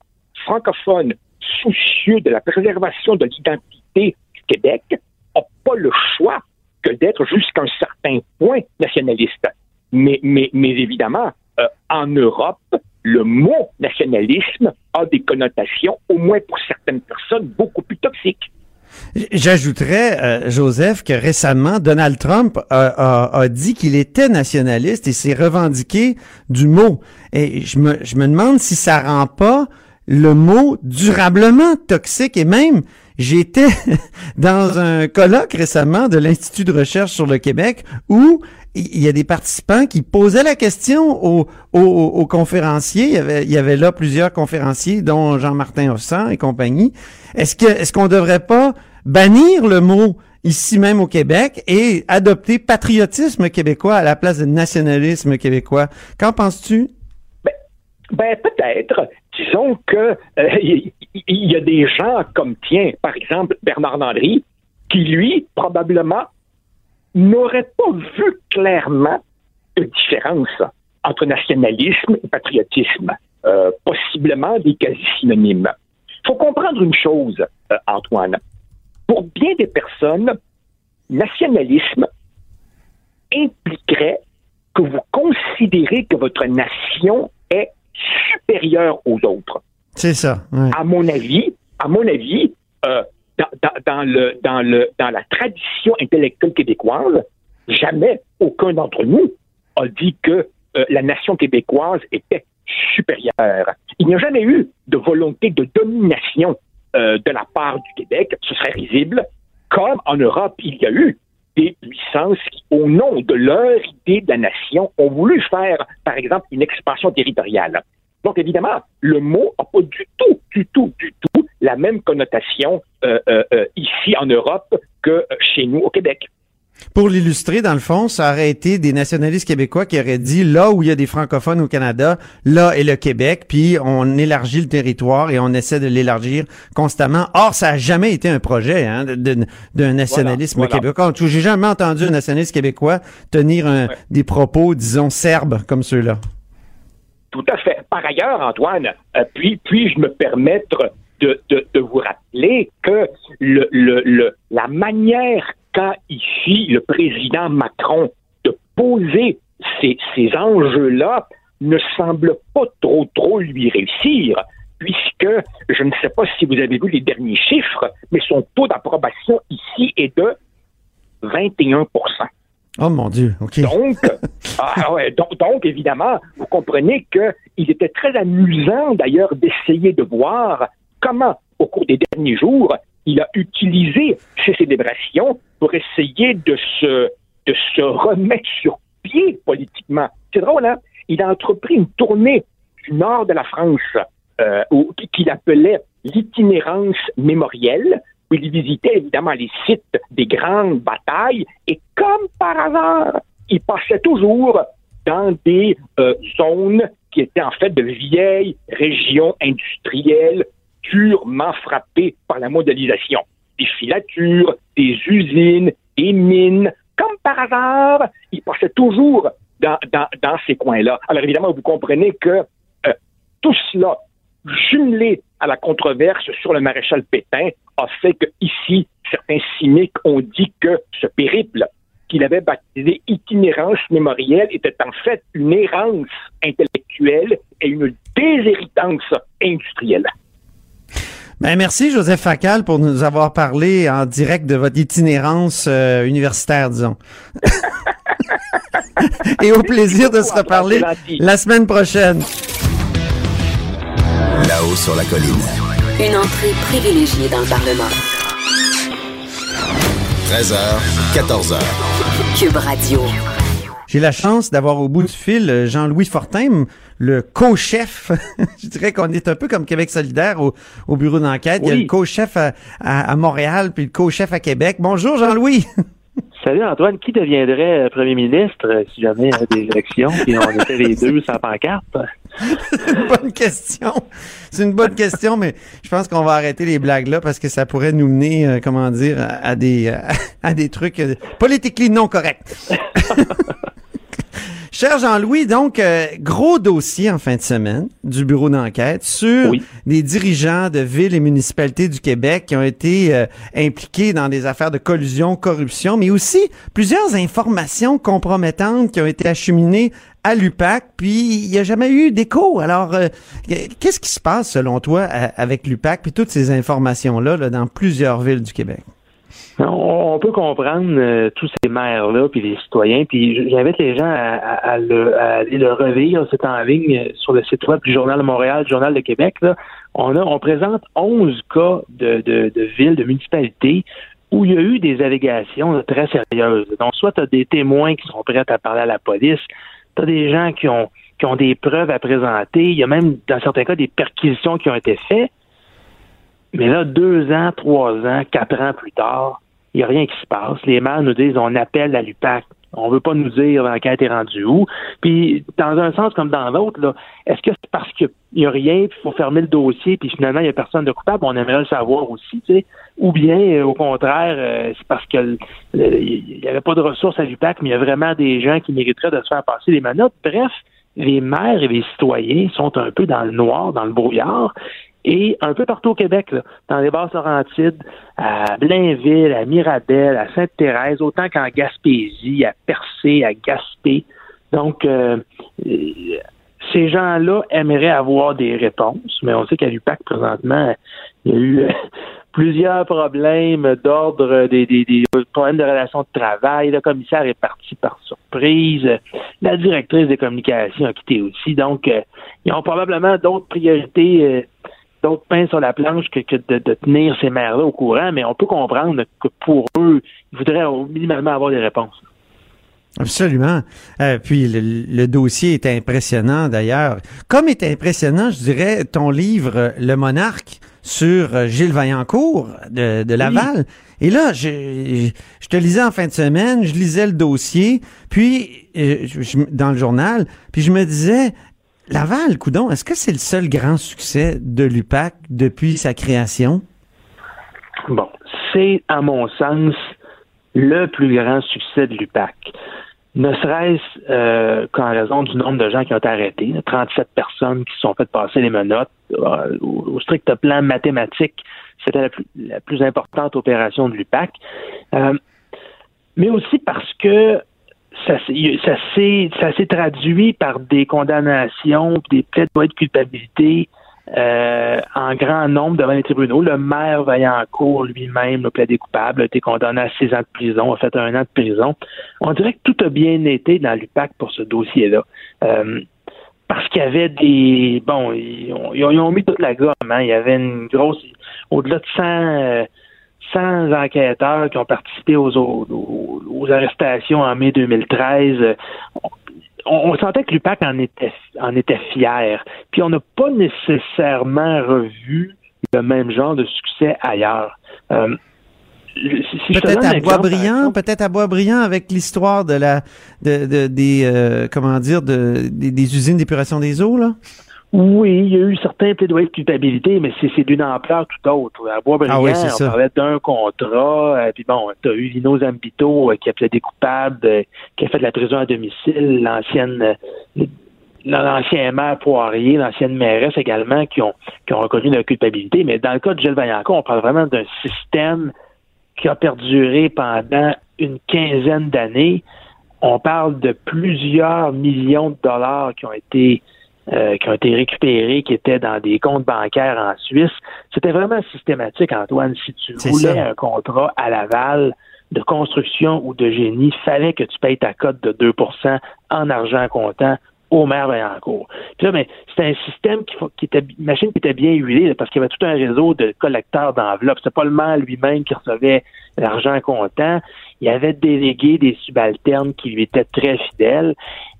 francophone soucieux de la préservation de l'identité du Québec n'a pas le choix que d'être jusqu'à un certain point nationaliste. Mais, mais, mais évidemment, euh, en Europe, le mot nationalisme a des connotations, au moins pour certaines personnes, beaucoup plus toxiques. J'ajouterais, euh, Joseph, que récemment, Donald Trump a, dit qu'il était nationaliste et s'est revendiqué du mot. Et je me, je me demande si ça rend pas le mot durablement toxique. Et même, j'étais dans un colloque récemment de l'Institut de recherche sur le Québec où il y a des participants qui posaient la question aux, conférenciers. Il y, avait, y là plusieurs conférenciers, dont Jean-Martin Hossan et compagnie. Est-ce que est-ce qu'on devrait pas bannir le mot ici même au Québec et adopter patriotisme québécois à la place de nationalisme québécois? Qu'en penses-tu? Ben peut-être. Disons que euh, il il y, a des gens comme tiens, par exemple Bernard Landry, qui lui probablement n'aurait pas vu clairement de différence entre nationalisme et patriotisme, Euh, possiblement des quasi synonymes. Il faut comprendre une chose, euh, Antoine. Pour bien des personnes, nationalisme impliquerait que vous considérez que votre nation est supérieure aux autres. C'est ça. À mon avis, à mon avis, euh, dans, la tradition intellectuelle québécoise, jamais aucun d'entre nous a dit que euh, la nation québécoise était supérieure. Il n'y a jamais eu de volonté de domination euh, de la part du Québec, ce serait risible, comme en Europe, il y a eu des puissances qui, au nom de leur idée de la nation, ont voulu faire, par exemple, une expansion territoriale. Donc, évidemment, le mot n'a pas du tout, du tout, du tout la même connotation euh, euh, euh, ici en Europe que chez nous au Québec. Pour l'illustrer, dans le fond, ça aurait été des nationalistes québécois qui auraient dit là où il y a des francophones au Canada, là est le Québec, puis on élargit le territoire et on essaie de l'élargir constamment. Or, ça a jamais été un projet hein, d'un nationalisme Voilà, voilà. québécois. J'ai jamais entendu un nationaliste québécois tenir un- Ouais. des propos, disons, serbes comme ceux-là. Tout à fait. Par ailleurs, Antoine, euh, puis puis-je me permettre de, de, de vous rappeler que le, le, le, la manière qu'a ici le président Macron de poser ces, ces enjeux-là ne semble pas trop trop lui réussir, puisque je ne sais pas si vous avez vu les derniers chiffres, mais son taux d'approbation ici est de 21% Oh mon Dieu, OK. donc, ah ouais, donc, donc, évidemment, vous comprenez qu'il était très amusant d'ailleurs d'essayer de voir comment, au cours des derniers jours, il a utilisé ces célébrations pour essayer de se, remettre sur pied politiquement. C'est drôle, hein? Il a entrepris une tournée du nord de la France euh, qu'il appelait l'itinérance mémorielle, où il visitait évidemment les sites des grandes batailles, et comme par hasard, il passait toujours dans des euh, zones qui étaient en fait de vieilles régions industrielles durement frappées par la mondialisation. Des filatures, des usines, des mines. Comme par hasard, il passait toujours dans ces coins-là. Alors évidemment, vous comprenez que euh, tout cela, jumelé à la controverse sur le maréchal Pétain, a fait que ici, certains cyniques ont dit que ce périple qu'il avait baptisé itinérance mémorielle était en fait une errance intellectuelle et une déshéritance industrielle. Ben, merci, Joseph Facal, pour nous avoir parlé en direct de votre itinérance euh, universitaire, disons. Et au plaisir de se reparler la semaine prochaine. Là-haut sur la colline. Une entrée privilégiée dans le Parlement. 13h, 14h. Cube Radio. J'ai la chance d'avoir au bout du fil euh, Jean-Louis Fortin, le co-chef. Je dirais qu'on est un peu comme Québec solidaire au, au bureau d'enquête. Il y a le co-chef à, à- à Montréal, puis le co-chef à Québec. Bonjour Jean-Louis. Salut Antoine, qui deviendrait euh, premier ministre euh, si jamais il y avait des élections et on était les deux sans pancarte? C'est une bonne question. C'est une bonne question, mais je pense qu'on va arrêter les blagues là parce que ça pourrait nous mener, euh, comment dire, à, à des à, à des trucs euh, politiquement non corrects. Cher Jean-Louis, donc, euh, gros dossier en fin de semaine du bureau d'enquête sur Oui. des dirigeants de villes et municipalités du Québec qui ont été euh, impliqués dans des affaires de collusion, corruption, mais aussi plusieurs informations compromettantes qui ont été acheminées à l'UPAC, puis il n'y a jamais eu d'écho. Alors, euh, qu'est-ce qui se passe selon toi avec l'UPAC puis toutes ces informations-là là, dans plusieurs villes du Québec? On, peut comprendre euh, tous ces maires-là, puis les citoyens, puis j'invite les gens à, le, aller le relire. C'est en ligne euh, sur le site web du Journal de Montréal, du Journal de Québec. Là. On, a, on présente 11 cas de, villes, de municipalités où il y a eu des allégations très sérieuses. Donc, soit tu as des témoins qui sont prêts à parler à la police, tu as des gens qui ont, qui ont des preuves à présenter, il y a même, dans certains cas, des perquisitions qui ont été faites. Mais là, deux ans, trois ans, quatre ans plus tard, il n'y a rien qui se passe. Les maires nous disent on appelle à l'UPAC. On veut pas nous dire l'enquête est rendue où. Puis, dans un sens comme dans l'autre, est-ce que c'est parce qu'il n'y a rien, puis il faut fermer le dossier, puis finalement, il n'y a personne de coupable? On aimerait le savoir aussi, tu sais. Ou bien, euh, au contraire, euh, c'est parce que le- le- il n'y avait pas de ressources à l'UPAC, mais il y a vraiment des gens qui mériteraient de se faire passer les manottes. Bref, les maires et les citoyens sont un peu dans le noir, dans le brouillard. Et un peu partout au Québec, là, dans les Basses-Laurentides, à Blainville, à Mirabel, à Sainte-Thérèse, autant qu'en Gaspésie, à Percé, à Gaspé. Donc, euh, euh, ces gens-là aimeraient avoir des réponses, mais on sait qu'à l'UPAC, présentement, il y a eu euh, plusieurs problèmes d'ordre, des, des, des problèmes de relations de travail. Le commissaire est parti par surprise. La directrice des communications a quitté aussi. Donc, euh, ils ont probablement d'autres priorités, euh, d'autres pains sur la planche que, que de, de tenir ces maires-là au courant, mais on peut comprendre que pour eux, ils voudraient au minimalement avoir des réponses. Absolument. Euh, puis le, le dossier est impressionnant d'ailleurs. Comme est impressionnant, je dirais, ton livre Le Monarque sur euh, Gilles Vaillancourt de, de Laval. Et là, je, je te lisais en fin de semaine, je lisais le dossier, puis euh, je- dans le journal, puis je me disais, Laval, coudon, est-ce que c'est le seul grand succès de l'UPAC depuis sa création? Bon, c'est, à mon sens, le plus grand succès de l'UPAC. Ne serait-ce euh, qu'en raison du nombre de gens qui ont été arrêtés, là, 37 personnes qui se sont fait passer les menottes. Euh, au, au strict plan mathématique, c'était la plus, la plus importante opération de l'UPAC. Euh, mais aussi parce que ça, s'est- ça s'est traduit par des condamnations, des plaidoyers de culpabilité euh, en grand nombre devant les tribunaux. Le maire Vaillancourt lui-même a plaidé coupable, a été condamné à six ans de prison, a fait un an de prison. On dirait que tout a bien été dans l'UPAC pour ce dossier-là. Euh, parce qu'il y avait des... Bon, ils ont, ils ont- ils ont mis toute la gomme. Hein. Il y avait une grosse... Au-delà de 100... euh, 100 enquêteurs qui ont participé aux, aux, aux arrestations en mai 2013. Euh, On, on sentait que l'UPAC en était, en était fier. Puis on n'a pas nécessairement revu le même genre de succès ailleurs. Euh, si- Peut-être à Boisbriand, peut-être à Boisbriand avec l'histoire de la de, de- des euh, comment dire de des, des usines d'épuration des eaux là. Oui, il y a eu certains plaidoyers de culpabilité, mais c'est d'une ampleur tout autre. À Boisbriand, Ah oui, on parlait d'un contrat, euh, puis bon, tu as eu Lino Zambito euh, qui a plaidé coupable, euh, qui a fait de la prison à domicile, l'ancienne euh, l'ancien maire Poirier, l'ancienne mairesse également, qui ont, qui ont reconnu leur culpabilité. Mais dans le cas de Gilles Vaillancourt, on parle vraiment d'un système qui a perduré pendant une quinzaine d'années. On parle de plusieurs millions de dollars qui ont été euh, qui ont été récupérés, qui étaient dans des comptes bancaires en Suisse. C'était vraiment systématique, Antoine. Si tu voulais ça. un contrat à Laval de construction ou de génie, fallait que tu payes ta cote de 2% en argent comptant au maire Vaillancourt. Puis là, ben, c'était un système qui, qui était, une machine qui était bien huilée, là, parce qu'il y avait tout un réseau de collecteurs d'enveloppes. C'était pas le maire lui-même qui recevait l'argent comptant. Il y avait délégué des subalternes qui lui étaient très fidèles.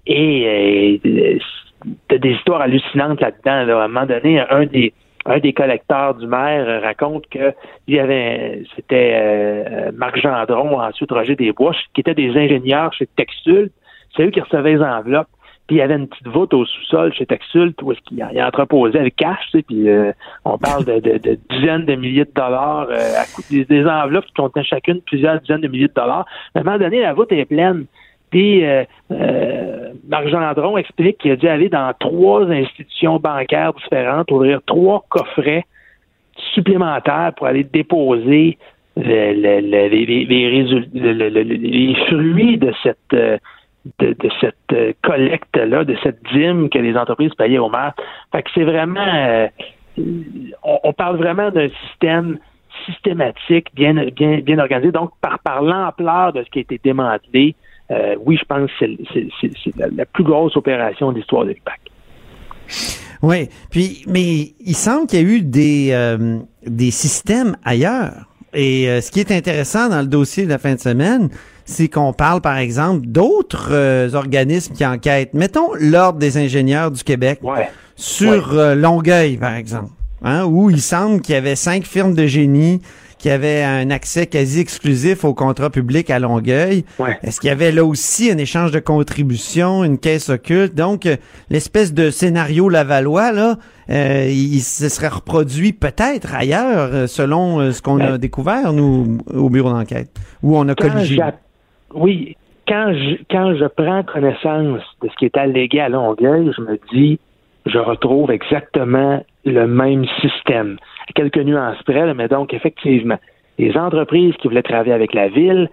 Et euh, t'as des histoires hallucinantes là-dedans. Là. À un moment donné, un des un des collecteurs du maire raconte que il y avait c'était euh, Marc Gendron, ensuite Roger Desbois, qui étaient des ingénieurs chez Textul. C'est eux qui recevaient les enveloppes. Puis il y avait une petite voûte au sous-sol chez Texult où est-ce qu'il il entreposait le cash, tu sais, puis euh, on parle de dizaines de milliers de dollars euh, à coup des, des enveloppes qui contenaient chacune plusieurs dizaines de milliers de dollars. À un moment donné, la voûte est pleine. Puis, euh, euh, explique qu'il a dû aller dans trois institutions bancaires différentes, ouvrir trois coffrets supplémentaires pour aller déposer le- le- le- les, fruits de cette euh, euh, collecte-là, de cette dîme que les entreprises payaient au maire. Fait que c'est vraiment euh, on, parle vraiment d'un système systématique, bien organisé. Donc, par, par l'ampleur de ce qui a été démantelé, euh, oui, je pense que c'est- la, la plus grosse opération de l'histoire de l'UPAC. Oui, puis mais il semble qu'il y a eu des euh, des systèmes ailleurs. Et euh, ce qui est intéressant dans le dossier de la fin de semaine, c'est qu'on parle par exemple d'autres euh, organismes qui enquêtent. Mettons l'ordre des ingénieurs du Québec Ouais. sur euh, Longueuil par exemple, hein, où il semble qu'il y avait cinq firmes de génie qui avaient un accès quasi exclusif au contrat public à Longueuil. Ouais. Est-ce qu'il y avait là aussi un échange de contributions, une caisse occulte? Donc, euh, l'espèce de scénario Lavallois, là, euh, il, se serait reproduit peut-être ailleurs, euh, selon euh, ce qu'on a découvert, nous, au bureau d'enquête, où on a colligé? oui, quand je, quand je prends connaissance de ce qui est allégué à Longueuil, je me dis, je retrouve exactement le même système. Quelques nuances près, là, mais donc effectivement, les entreprises qui voulaient travailler avec la ville,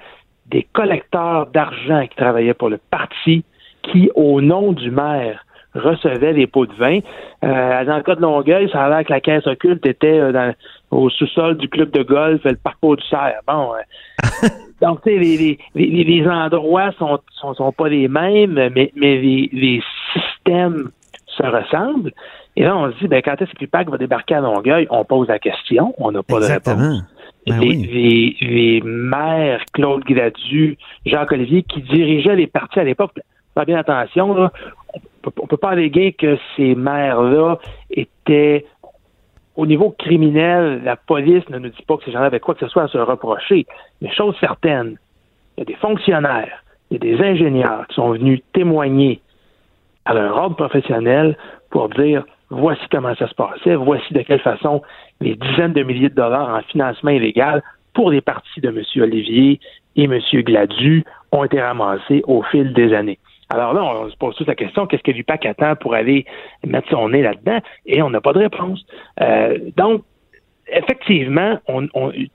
des collecteurs d'argent qui travaillaient pour le parti, qui, au nom du maire, recevaient les pots de vin. Euh, dans le cas de Longueuil, ça a l'air que la caisse occulte était euh, dans- au sous-sol du club de golf, le parcours du Cerf. Bon, euh, donc, tu sais, les, les, les, les endroits sont, sont, sont pas les mêmes, mais, mais les, les systèmes se ressemblent. Et là, on se dit, ben, quand est-ce que l'UPAC va débarquer à Longueuil? On pose la question, on n'a pas de réponse. Ben les, oui. les, les maires Claude Gladu, Jacques Olivier, qui dirigeaient les partis à l'époque, faites bien attention, là, on on peut pas alléguer que ces maires-là étaient au niveau criminel, la police ne nous dit pas que ces gens-là avaient quoi que ce soit à se reprocher. Mais chose certaine, il y a des fonctionnaires, il y a des ingénieurs qui sont venus témoigner à leur ordre professionnel pour dire voici comment ça se passait, voici de quelle façon les dizaines de milliers de dollars en financement illégal pour les partis de M. Olivier et M. Gladu ont été ramassés au fil des années. Alors là, on se pose toute la question, qu'est-ce que l'UPAC attend pour aller mettre son nez là-dedans? Et on n'a pas de réponse. Euh, donc, effectivement,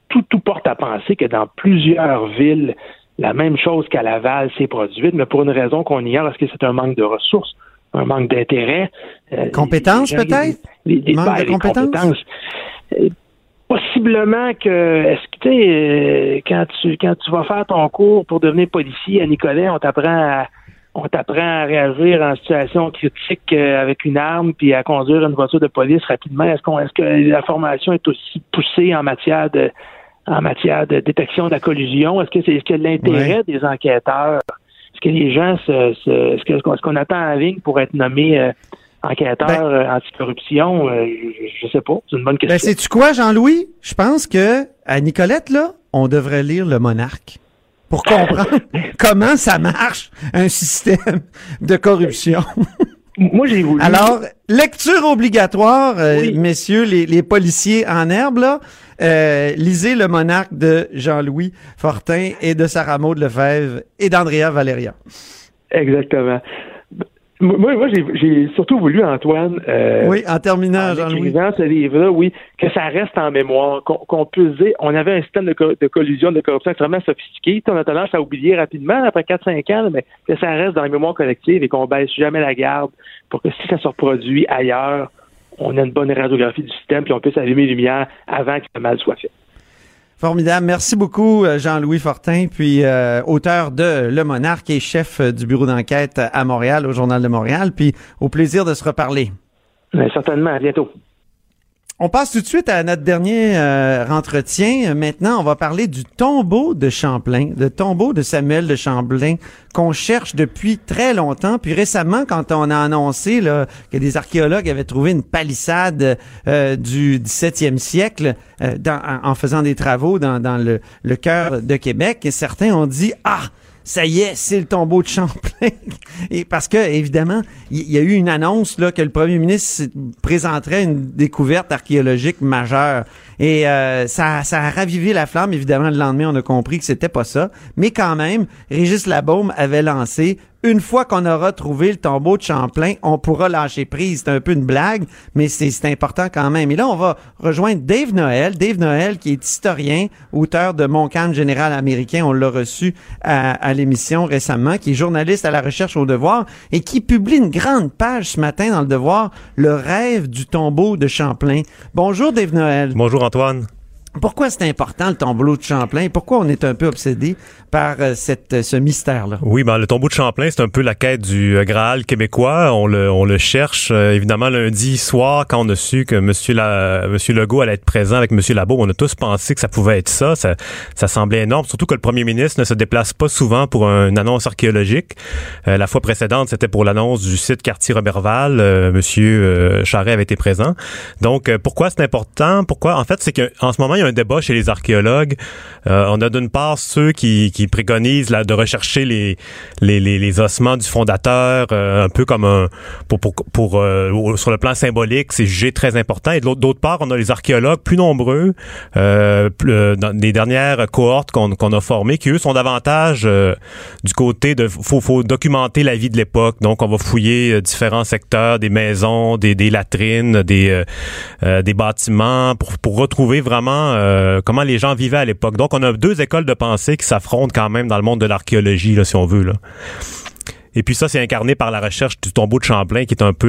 tout porte à penser que dans plusieurs villes, la même chose qu'à Laval s'est produite, mais pour une raison qu'on ignore, est-ce que c'est un manque de ressources, un manque d'intérêt? Euh, Compétences, peut-être? Manque ben, de les compétences? Euh, Possiblement que, est-ce que, tu sais, euh, quand tu, quand tu vas faire ton cours pour devenir policier à Nicolet, on t'apprend à, on t'apprend à réagir en situation critique euh, avec une arme puis à conduire une voiture de police rapidement. Est-ce qu'on, est-ce que la formation est aussi poussée en matière de, en matière de détection de la collision? Est-ce que c'est, est-ce que l'intérêt des enquêteurs, est-ce que les gens se, se- est-ce que, est-ce qu'on attend en ligne pour être nommé euh, enquêteur Ben- euh, anticorruption? Euh, je, je sais pas. C'est une bonne question. Ben, sais-tu quoi, Jean-Louis? Je pense que à Nicolette, là, on devrait lire Le Monarque pour comprendre comment ça marche, un système de corruption. Moi, j'ai voulu. Alors, lecture obligatoire, euh, Oui. messieurs les, les policiers en herbe, là. Euh, lisez Le Monarque de Jean-Louis Fortin et de Sarah Maud Lefebvre et d'Andrea Valéria. Exactement. Moi, moi j'ai, surtout voulu, Antoine, euh, Oui, en terminant, en Jean-Louis. ce livre-là, oui, que ça reste en mémoire, qu'on, qu'on puisse dire, on avait un système de, co- de collusion, de corruption extrêmement sophistiqué, on a tendance à oublier rapidement, après 4-5 ans, mais que ça reste dans la mémoire collective et qu'on baisse jamais la garde pour que si ça se reproduit ailleurs, on a une bonne radiographie du système puis on puisse allumer les lumières avant que le mal soit fait. Formidable. Merci beaucoup, euh, Jean-Louis Fortin, puis euh, auteur de Le Monarque et chef euh, du bureau d'enquête à Montréal, au Journal de Montréal. Puis au plaisir de se reparler. Certainement, à bientôt. On passe tout de suite à notre dernier euh, entretien. Maintenant, on va parler du tombeau de Champlain, le tombeau de Samuel de Champlain qu'on cherche depuis très longtemps. Puis récemment, quand on a annoncé que des archéologues avaient trouvé une palissade euh, du 17e siècle euh, en, faisant des travaux dans, le, le cœur de Québec, certains ont dit ah ça y est, c'est le tombeau de Champlain. Et parce que, évidemment, il y, a eu une annonce là, que le premier ministre présenterait une découverte archéologique majeure. Et euh, ça, ça a ravivé la flamme. Évidemment, le lendemain, on a compris que c'était pas ça. Mais quand même, Régis Labaume avait lancé une fois qu'on aura trouvé le tombeau de Champlain, on pourra lâcher prise. C'est un peu une blague, mais c'est important quand même. Et là, on va rejoindre Dave Noël. Dave Noël, qui est historien, auteur de Montcalm général américain. On l'a reçu à, à l'émission récemment, qui est journaliste à la recherche au devoir et qui publie une grande page ce matin dans le devoir, Le rêve du tombeau de Champlain. Bonjour Dave Noël. Bonjour Antoine. Pourquoi c'est important le tombeau de Champlain? Pourquoi on est un peu obsédé par euh, cette, euh, ce mystère-là? Oui, ben, le tombeau de Champlain, c'est un peu la quête du euh, Graal québécois. On le, on le cherche. évidemment, lundi soir, quand on a su que M. La, Monsieur Legault allait être présent avec M. Labo, on a tous pensé que ça pouvait être ça. Ça, ça semblait énorme, surtout que le premier ministre ne se déplace pas souvent pour une annonce archéologique. la fois précédente, c'était pour l'annonce du site quartier Roberval. Monsieur Charret avait été présent. Donc, pourquoi c'est important? Pourquoi? En fait, c'est qu'en ce moment, y a un débat chez les archéologues. Euh, on a d'une part ceux qui, qui préconisent là, de rechercher les, les, les, ossements du fondateur, euh, un peu comme un pour, pour, pour euh, sur le plan symbolique, c'est jugé très important. Et d'autre part, on a les archéologues plus nombreux dans les dernières cohortes qu'on qu'on a formées, qui eux sont davantage du côté de faut, faut documenter la vie de l'époque. Donc, on va fouiller différents secteurs, des maisons, des, des latrines, des des bâtiments pour, pour retrouver vraiment euh, comment les gens vivaient à l'époque. Donc, on a deux écoles de pensée qui s'affrontent quand même dans le monde de l'archéologie, si on veut. Et puis ça, c'est incarné par la recherche du tombeau de Champlain, qui est un peu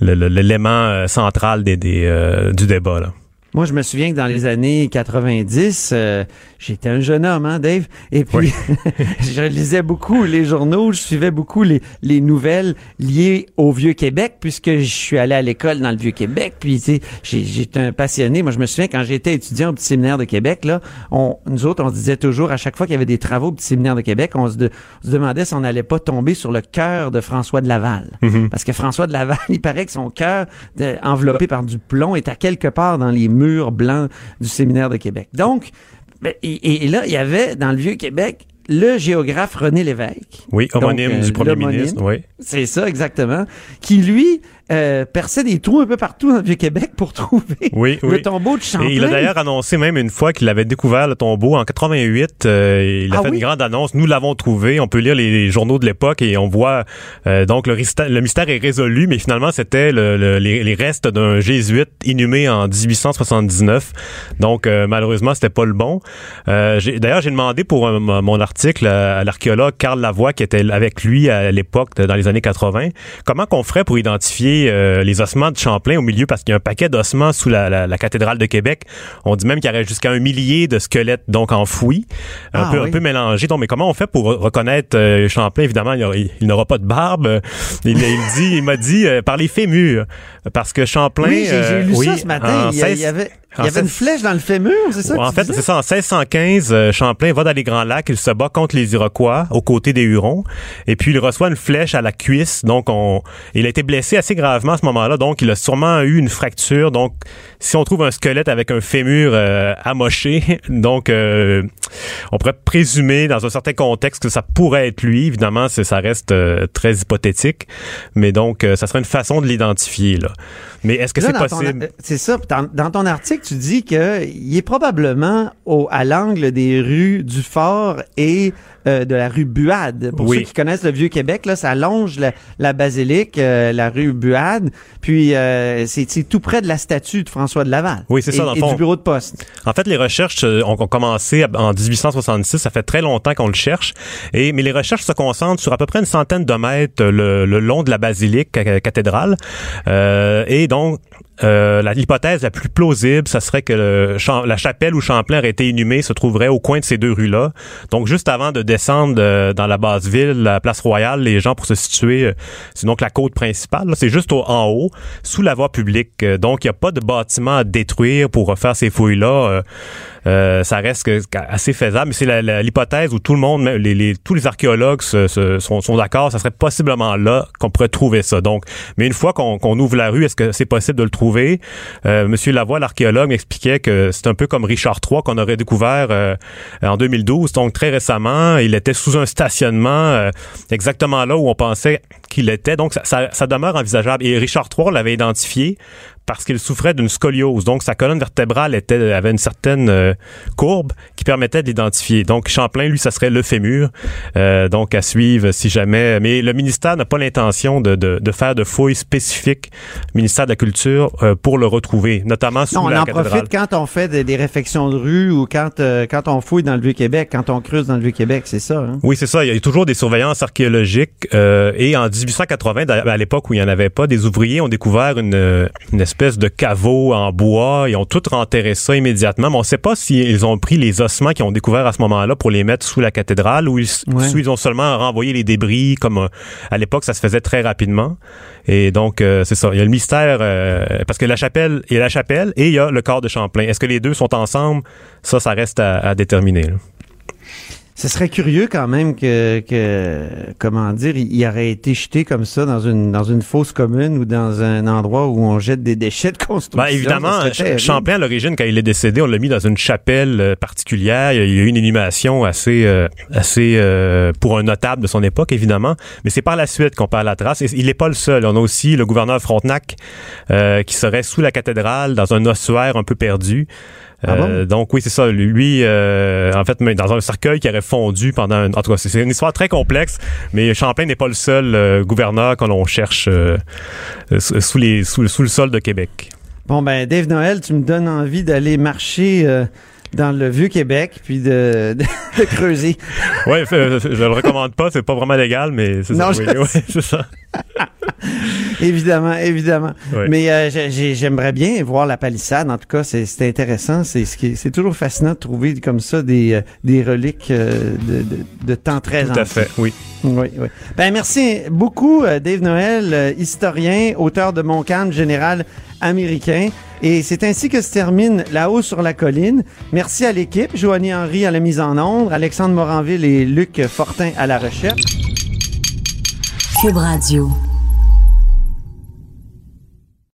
l'élément euh, central euh, du débat. Moi, je me souviens que dans les années 90, euh, j'étais un jeune homme, hein, Dave? Et puis, je lisais beaucoup les journaux, je suivais beaucoup les, les nouvelles liées au Vieux-Québec, puisque je suis allé à l'école dans le Vieux-Québec. Puis, tu sais, j'étais un passionné. Moi, je me souviens quand j'étais étudiant au Petit Séminaire de Québec, là, on, nous autres, on se disait toujours, à chaque fois qu'il y avait des travaux au Petit Séminaire de Québec, on se, demandait si on n'allait pas tomber sur le cœur de François de Laval. Mm-hmm. Parce que François de Laval, il paraît que son cœur, enveloppé par du plomb, est à quelque part dans les mur blanc du séminaire de Québec. Donc, ben, et, là, il y avait dans le vieux Québec le géographe René Lévesque. Oui, homonyme du euh, premier ministre, oui. C'est ça, exactement. Qui, lui, euh, perçait des trous un peu partout dans le Vieux-Québec pour trouver le tombeau de Champlain. Et il a d'ailleurs annoncé même une fois qu'il avait découvert le tombeau en 88. Euh, il a ah fait une grande annonce. Nous l'avons trouvé. On peut lire les, journaux de l'époque et on voit euh, donc le, le, mystère est résolu, mais finalement c'était le, les, restes d'un jésuite inhumé en 1879. Donc malheureusement c'était pas le bon. d'ailleurs j'ai demandé pour mon article à, l'archéologue Carl Lavoie qui était avec lui à l'époque dans les années 80 comment qu'on ferait pour identifier euh, les ossements de Champlain au milieu parce qu'il y a un paquet d'ossements sous la, cathédrale de Québec. On dit même qu'il y aurait jusqu'à un millier de squelettes donc enfouis, un ah peu un peu mélangés. Donc mais comment on fait pour reconnaître euh, Champlain? Évidemment, il, n'aura pas de barbe. Il, dit, il m'a dit euh, par les fémurs parce que Champlain. Oui, j'ai lu ça ce matin. il y avait il y avait une flèche dans le fémur, c'est ça? en fait, c'est ça. En 1615, euh, Champlain va dans les Grands Lacs, il se bat contre les Iroquois aux côtés des Hurons, et puis il reçoit une flèche à la cuisse. Donc, on, il a été blessé assez gravement à ce moment-là. Donc, il a sûrement eu une fracture. Donc, si on trouve un squelette avec un fémur euh, amoché, donc euh, on pourrait présumer dans un certain contexte que ça pourrait être lui. Évidemment, ça reste très hypothétique, mais donc ça serait une façon de l'identifier. Mais est-ce que c'est possible? C'est ça. dans ton article tu dis qu'il est probablement au, à l'angle des rues du Fort et euh, de la rue Buade. Pour ceux qui connaissent le Vieux-Québec, là, ça longe la, basilique, euh, la rue Buade, puis euh, c'est tout près de la statue de François de Laval. Oui, c'est ça, dans le fond. du bureau de poste. En fait, les recherches ont, commencé en 1866, ça fait très longtemps qu'on le cherche, et mais les recherches se concentrent sur à peu près une centaine de mètres le, le long de la basilique cathédrale, et donc l'hypothèse la plus plausible, ça serait que la chapelle où Champlain aurait été inhumé se trouverait au coin de ces deux rues-là. Donc, juste avant de descendre euh, dans la basse ville, la place Royale, les gens pour se situer, euh, c'est donc la côte principale. C'est juste en haut, sous la voie publique. Euh, donc, il n'y a pas de bâtiment à détruire pour refaire ces fouilles-là. Euh, ça reste assez faisable, mais c'est l'hypothèse où tout le monde, les, les- tous les archéologues se- se- sont, sont d'accord, ça serait possiblement là qu'on pourrait trouver ça. Donc, mais une fois qu'on qu'on ouvre la rue, est-ce que c'est possible de le trouver? Euh, Monsieur Lavoie, l'archéologue, m'expliquait que c'est un peu comme Richard III qu'on aurait découvert euh, en 2012, donc très récemment. Il était sous un stationnement euh, exactement là où on pensait qu'il était. Donc, ça, ça, ça demeure envisageable. Et Richard III l'avait identifié parce qu'il souffrait d'une scoliose. Donc, sa colonne vertébrale était, avait une certaine euh, courbe qui permettait de l'identifier. Donc, Champlain, lui, ça serait le fémur. Euh, donc, à suivre si jamais. Mais le ministère n'a pas l'intention de, de, de faire de fouilles spécifiques, ministère de la Culture, euh, pour le retrouver, notamment sous Non, on la en cathédrale. profite quand on fait des, des réfections de rue ou quand, euh, quand on fouille dans le Vieux-Québec, quand on creuse dans le Vieux-Québec, c'est ça. Hein? Oui, c'est ça. Il y a toujours des surveillances archéologiques. euh, et en 1880, d'a- à l'époque où il n'y en avait pas, des ouvriers ont découvert une, une espèce de caveau en bois. Ils ont tout renterré ça immédiatement. Mais on ne sait pas s'ils ont pris les ossements qu'ils ont découverts à ce moment-là pour les mettre sous la cathédrale ou ils, Ouais. ou ils ont seulement renvoyé les débris. Comme euh, à l'époque, ça se faisait très rapidement. Et donc, euh, c'est ça. Il y a le mystère euh, parce que la chapelle, il y a la chapelle et il y a le corps de Champlain. Est-ce que les deux sont ensemble? Ça, ça reste à, à déterminer. là. Ce serait curieux quand même que, que comment dire, il il aurait été jeté comme ça dans une dans une fosse commune ou dans un endroit où on jette des déchets de construction. Ben, évidemment, Ch-. Champlain, à l'origine, quand il est décédé, on l'a mis dans une chapelle euh, particulière. Il y a eu une inhumation assez, euh, assez euh, pour un notable de son époque, évidemment. Mais c'est par la suite qu'on perd la trace. Et il n'est pas le seul. On a aussi le gouverneur Frontenac euh, qui serait sous la cathédrale, dans un ossuaire un peu perdu. Ah bon? Euh, donc oui, c'est ça. Lui, euh, en fait, dans un cercueil qui aurait fondu pendant... un- En tout cas, c'est une histoire très complexe, mais Champlain n'est pas le seul euh, gouverneur que l'on cherche euh, sous, les, sous, sous le sol de Québec. Bon ben Dave Noël, tu me donnes envie d'aller marcher euh, dans le vieux Québec puis de, de, de creuser. Ouais, euh, je le recommande pas, c'est pas vraiment légal, mais c'est ça. Non, oui, je ouais, c'est ça. évidemment, évidemment. Mais euh, j'ai- j'ai- j'aimerais bien voir la palissade. En tout cas, c'est intéressant. C'est toujours fascinant de trouver comme ça des, euh, des reliques euh, de, de, de temps très Tout à ancien. fait, oui. Oui, oui. Ben merci beaucoup, Dave Noël, historien, auteur de Montcalm général américain. Et c'est ainsi que se termine là-haut sur la colline. Merci à l'équipe, Joanie Henry à la mise en ombre, Alexandre Moranville et Luc Fortin à la recherche. Cube Radio.